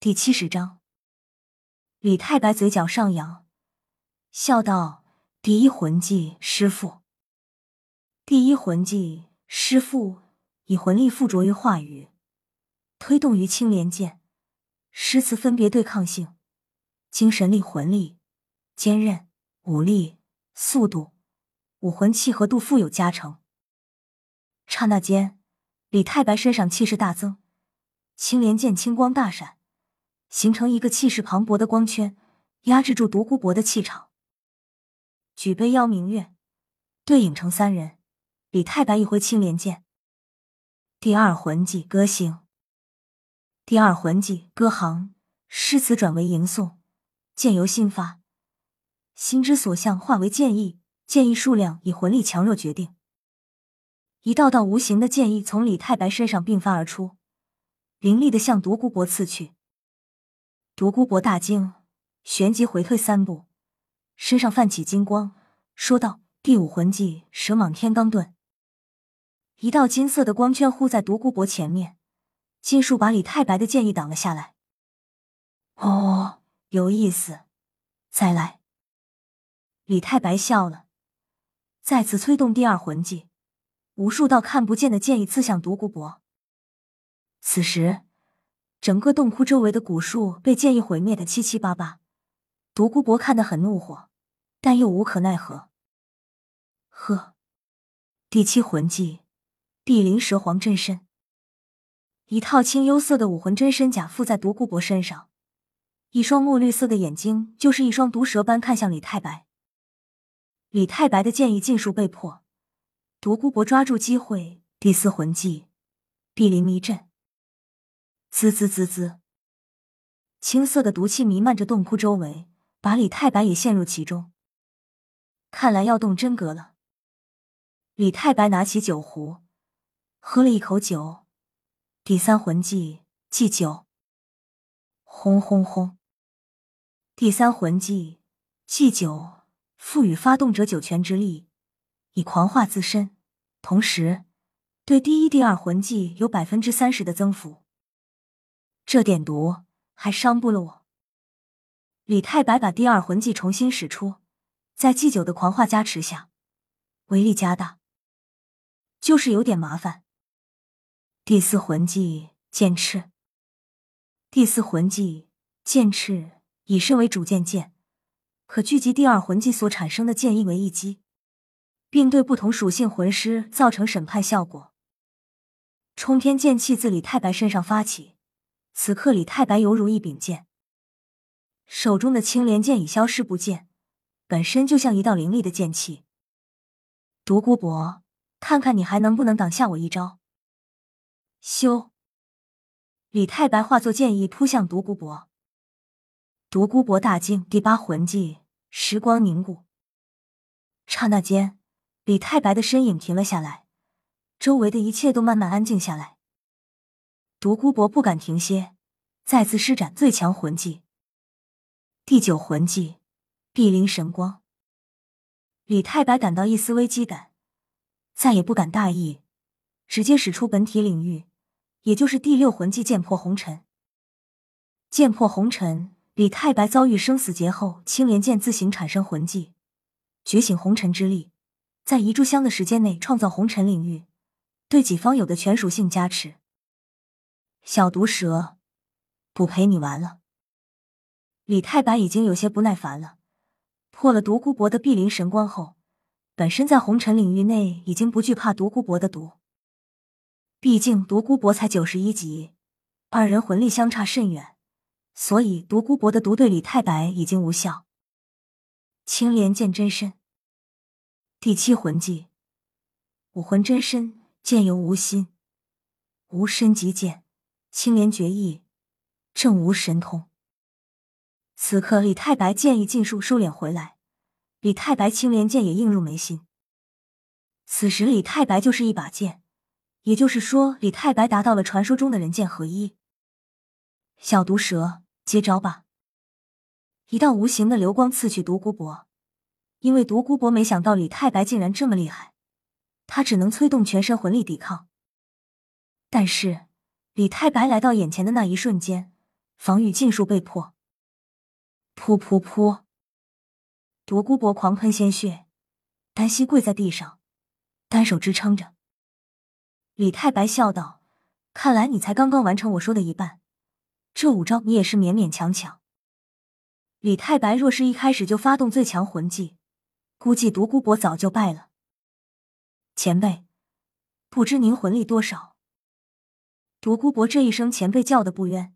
第七十章，李太白嘴角上扬，笑道：“第一魂技，师傅。第一魂技，师傅以魂力附着于话语，推动于青莲剑，诗词分别对抗性，精神力、魂力、坚韧、武力、速度、武魂契合度富有加成。刹那间，李太白身上气势大增，青莲剑青光大闪。”形成一个气势磅礴的光圈，压制住独孤博的气场。举杯邀明月，对影成三人。李太白一挥青莲剑，第二魂技歌行。第二魂技歌行，诗词转为吟诵，剑由心发，心之所向化为剑意，剑意数量以魂力强弱决定。一道道无形的剑意从李太白身上迸发而出，凌厉的向独孤博刺去。独孤博大惊，旋即回退三步，身上泛起金光，说道：“第五魂技蛇蟒天罡盾。”一道金色的光圈护在独孤博前面，尽数把李太白的剑意挡了下来。哦，有意思，再来。李太白笑了，再次催动第二魂技，无数道看不见的剑意刺向独孤博。此时。整个洞窟周围的古树被剑意毁灭的七七八八，独孤博看得很怒火，但又无可奈何。呵，第七魂技，碧鳞蛇皇真身。一套青幽色的武魂真身甲附在独孤博身上，一双墨绿色的眼睛就是一双毒蛇般看向李太白。李太白的剑意尽数被破，独孤博抓住机会，第四魂技，碧鳞迷阵。滋滋滋滋，青色的毒气弥漫着洞窟周围，把李太白也陷入其中。看来要动真格了。李太白拿起酒壶，喝了一口酒。第三魂技祭酒，轰轰轰！第三魂技祭酒，赋予发动者九泉之力，以狂化自身，同时对第一、第二魂技有百分之三十的增幅。这点毒还伤不了我。李太白把第二魂技重新使出，在祭酒的狂化加持下，威力加大，就是有点麻烦。第四魂技剑翅，第四魂技剑翅以身为主剑剑，可聚集第二魂技所产生的剑意为一击，并对不同属性魂师造成审判效果。冲天剑气自李太白身上发起。此刻，李太白犹如一柄剑，手中的青莲剑已消失不见，本身就像一道凌厉的剑气。独孤博，看看你还能不能挡下我一招？咻！李太白化作剑意扑向独孤博。独孤博大惊，第八魂技时光凝固。刹那间，李太白的身影停了下来，周围的一切都慢慢安静下来。独孤博不敢停歇，再次施展最强魂技——第九魂技碧灵神光。李太白感到一丝危机感，再也不敢大意，直接使出本体领域，也就是第六魂技剑破红尘。剑破红尘，李太白遭遇生死劫后，青莲剑自行产生魂技，觉醒红尘之力，在一炷香的时间内创造红尘领域，对己方有的全属性加持。小毒蛇，不陪你玩了。李太白已经有些不耐烦了。破了独孤博的碧灵神光后，本身在红尘领域内已经不惧怕独孤博的毒。毕竟独孤博才九十一级，二人魂力相差甚远，所以独孤博的毒对李太白已经无效。青莲剑真身，第七魂技，武魂真身，剑由无心，无身即剑。青莲绝艺，正无神通。此刻，李太白剑意尽数收敛回来，李太白青莲剑也映入眉心。此时，李太白就是一把剑，也就是说，李太白达到了传说中的人剑合一。小毒蛇，接招吧！一道无形的流光刺去独孤博，因为独孤博没想到李太白竟然这么厉害，他只能催动全身魂力抵抗，但是。李太白来到眼前的那一瞬间，防御尽数被破。噗噗噗！独孤博狂喷鲜血，单膝跪在地上，单手支撑着。李太白笑道：“看来你才刚刚完成我说的一半，这五招你也是勉勉强强。”李太白若是一开始就发动最强魂技，估计独孤博早就败了。前辈，不知您魂力多少？独孤博这一声前辈叫的不冤，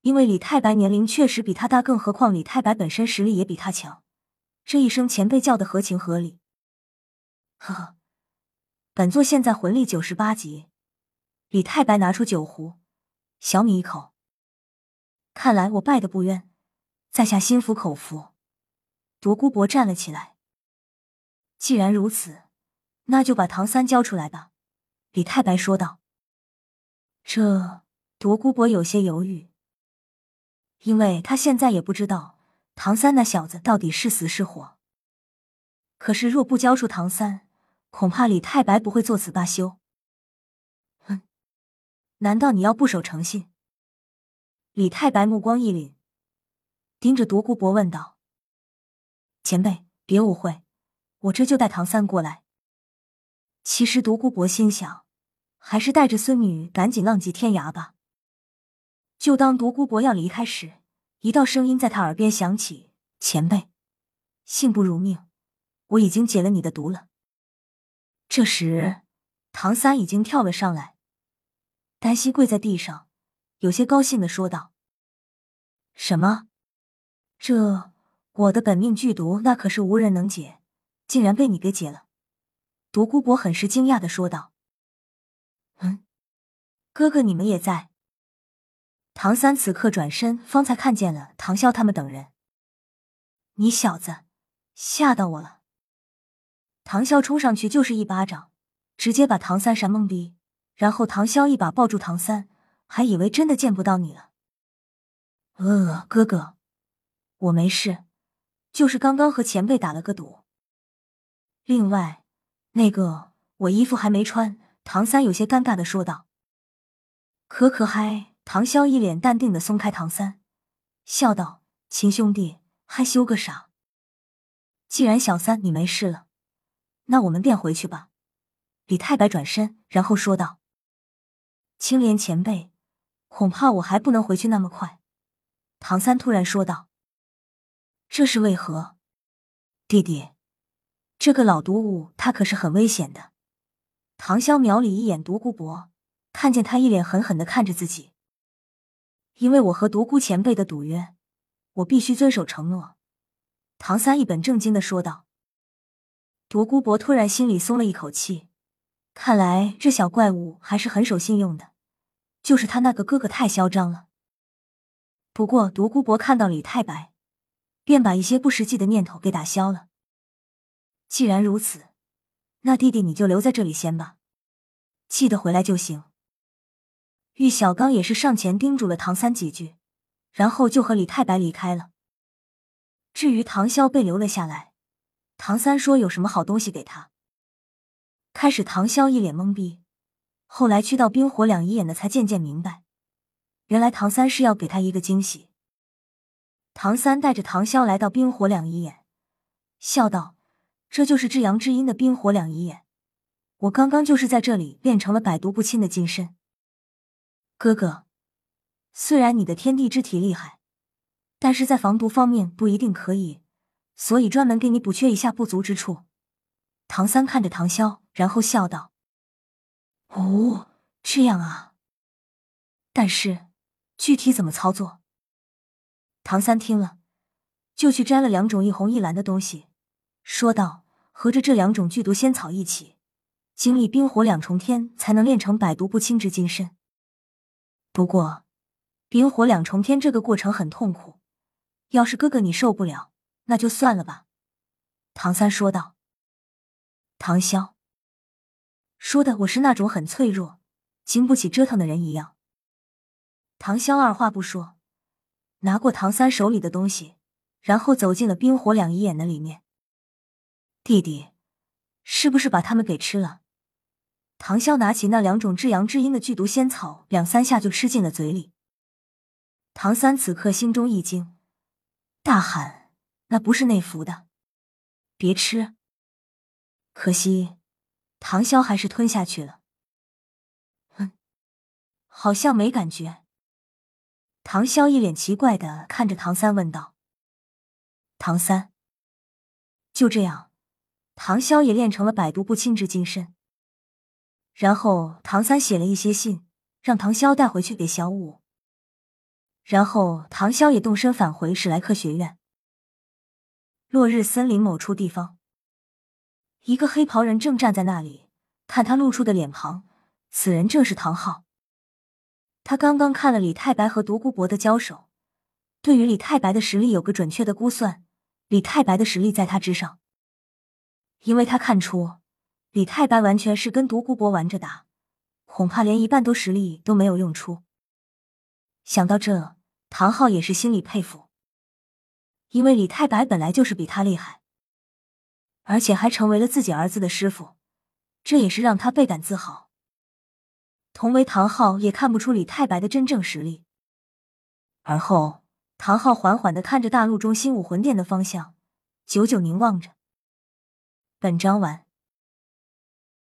因为李太白年龄确实比他大，更何况李太白本身实力也比他强，这一声前辈叫的合情合理。呵呵，本座现在魂力九十八级。李太白拿出酒壶，小抿一口。看来我败的不冤。在下心服口服。独孤博站了起来。既然如此，那就把唐三交出来吧。李太白说道。这独孤博有些犹豫，因为他现在也不知道唐三那小子到底是死是活。可是若不交出唐三，恐怕李太白不会作此罢休。哼，难道你要不守诚信？李太白目光一凛。盯着独孤博问道：“前辈，别误会，我这就带唐三过来。”其实独孤博心想，还是带着孙女赶紧浪迹天涯吧。就当独孤博要离开时，一道声音在他耳边响起：“前辈，幸不如命，我已经解了你的毒了。”这时，唐三已经跳了上来，单膝跪在地上，有些高兴的说道：“什么？”这我的本命剧毒，那可是无人能解，竟然被你给解了。独孤博很是惊讶的说道：“，哥哥，你们也在。”唐三此刻转身，方才看见了唐潇他们等人。你小子吓到我了！唐潇冲上去就是一巴掌，直接把唐三扇懵逼。然后唐潇一把抱住唐三，还以为真的见不到你了。呃，哥哥。我没事，就是刚刚和前辈打了个赌。另外，那个我衣服还没穿。唐三有些尴尬的说道。可可嗨！唐潇一脸淡定的松开唐三，笑道：“亲兄弟，害羞个啥？既然小三你没事了，那我们便回去吧。”李太白转身，然后说道：“青莲前辈，恐怕我还不能回去那么快。”唐三突然说道。这是为何，弟弟？这个老毒物他可是很危险的。唐潇瞄了一眼独孤博，看见他一脸狠狠的看着自己。因为我和独孤前辈的赌约，我必须遵守承诺。唐三一本正经的说道。独孤博突然心里松了一口气，看来这小怪物还是很守信用的，就是他那个哥哥太嚣张了。不过独孤博看到李太白。便把一些不实际的念头给打消了。既然如此，那弟弟你就留在这里先吧，记得回来就行。玉小刚也是上前叮嘱了唐三几句，然后就和李太白离开了。至于唐潇被留了下来，唐三说有什么好东西给他。开始唐潇一脸懵逼，后来去到冰火两仪眼的才渐渐明白，原来唐三是要给他一个惊喜。唐三带着唐潇来到冰火两仪眼，笑道：“这就是至阳之阴的冰火两仪眼，我刚刚就是在这里练成了百毒不侵的金身。哥哥，虽然你的天地之体厉害，但是在防毒方面不一定可以，所以专门给你补缺一下不足之处。”唐三看着唐潇，然后笑道：“哦，这样啊，但是具体怎么操作？”唐三听了，就去摘了两种一红一蓝的东西，说道：“合着这两种剧毒仙草一起，经历冰火两重天才能炼成百毒不侵之金身。不过，冰火两重天这个过程很痛苦，要是哥哥你受不了，那就算了吧。”唐三说道。唐潇说的我是那种很脆弱、经不起折腾的人一样。唐潇二话不说。拿过唐三手里的东西，然后走进了冰火两仪眼的里面。弟弟，是不是把他们给吃了？唐潇拿起那两种至阳至阴的剧毒仙草，两三下就吃进了嘴里。唐三此刻心中一惊，大喊：“那不是内服的，别吃！”可惜，唐潇还是吞下去了。嗯，好像没感觉。唐潇一脸奇怪的看着唐三，问道：“唐三。”就这样，唐潇也练成了百毒不侵之金身。然后，唐三写了一些信，让唐潇带回去给小五。然后，唐潇也动身返回史莱克学院。落日森林某处地方。一个黑袍人正站在那里，看他露出的脸庞，此人正是唐昊。他刚刚看了李太白和独孤博的交手，对于李太白的实力有个准确的估算，李太白的实力在他之上。因为他看出李太白完全是跟独孤博玩着打，恐怕连一半多实力都没有用出。想到这，唐昊也是心里佩服，因为李太白本来就是比他厉害。而且还成为了自己儿子的师傅，这也是让他倍感自豪。同为唐昊也看不出李太白的真正实力。而后，唐昊缓缓的看着大陆中心武魂殿的方向，久久凝望着。本章完。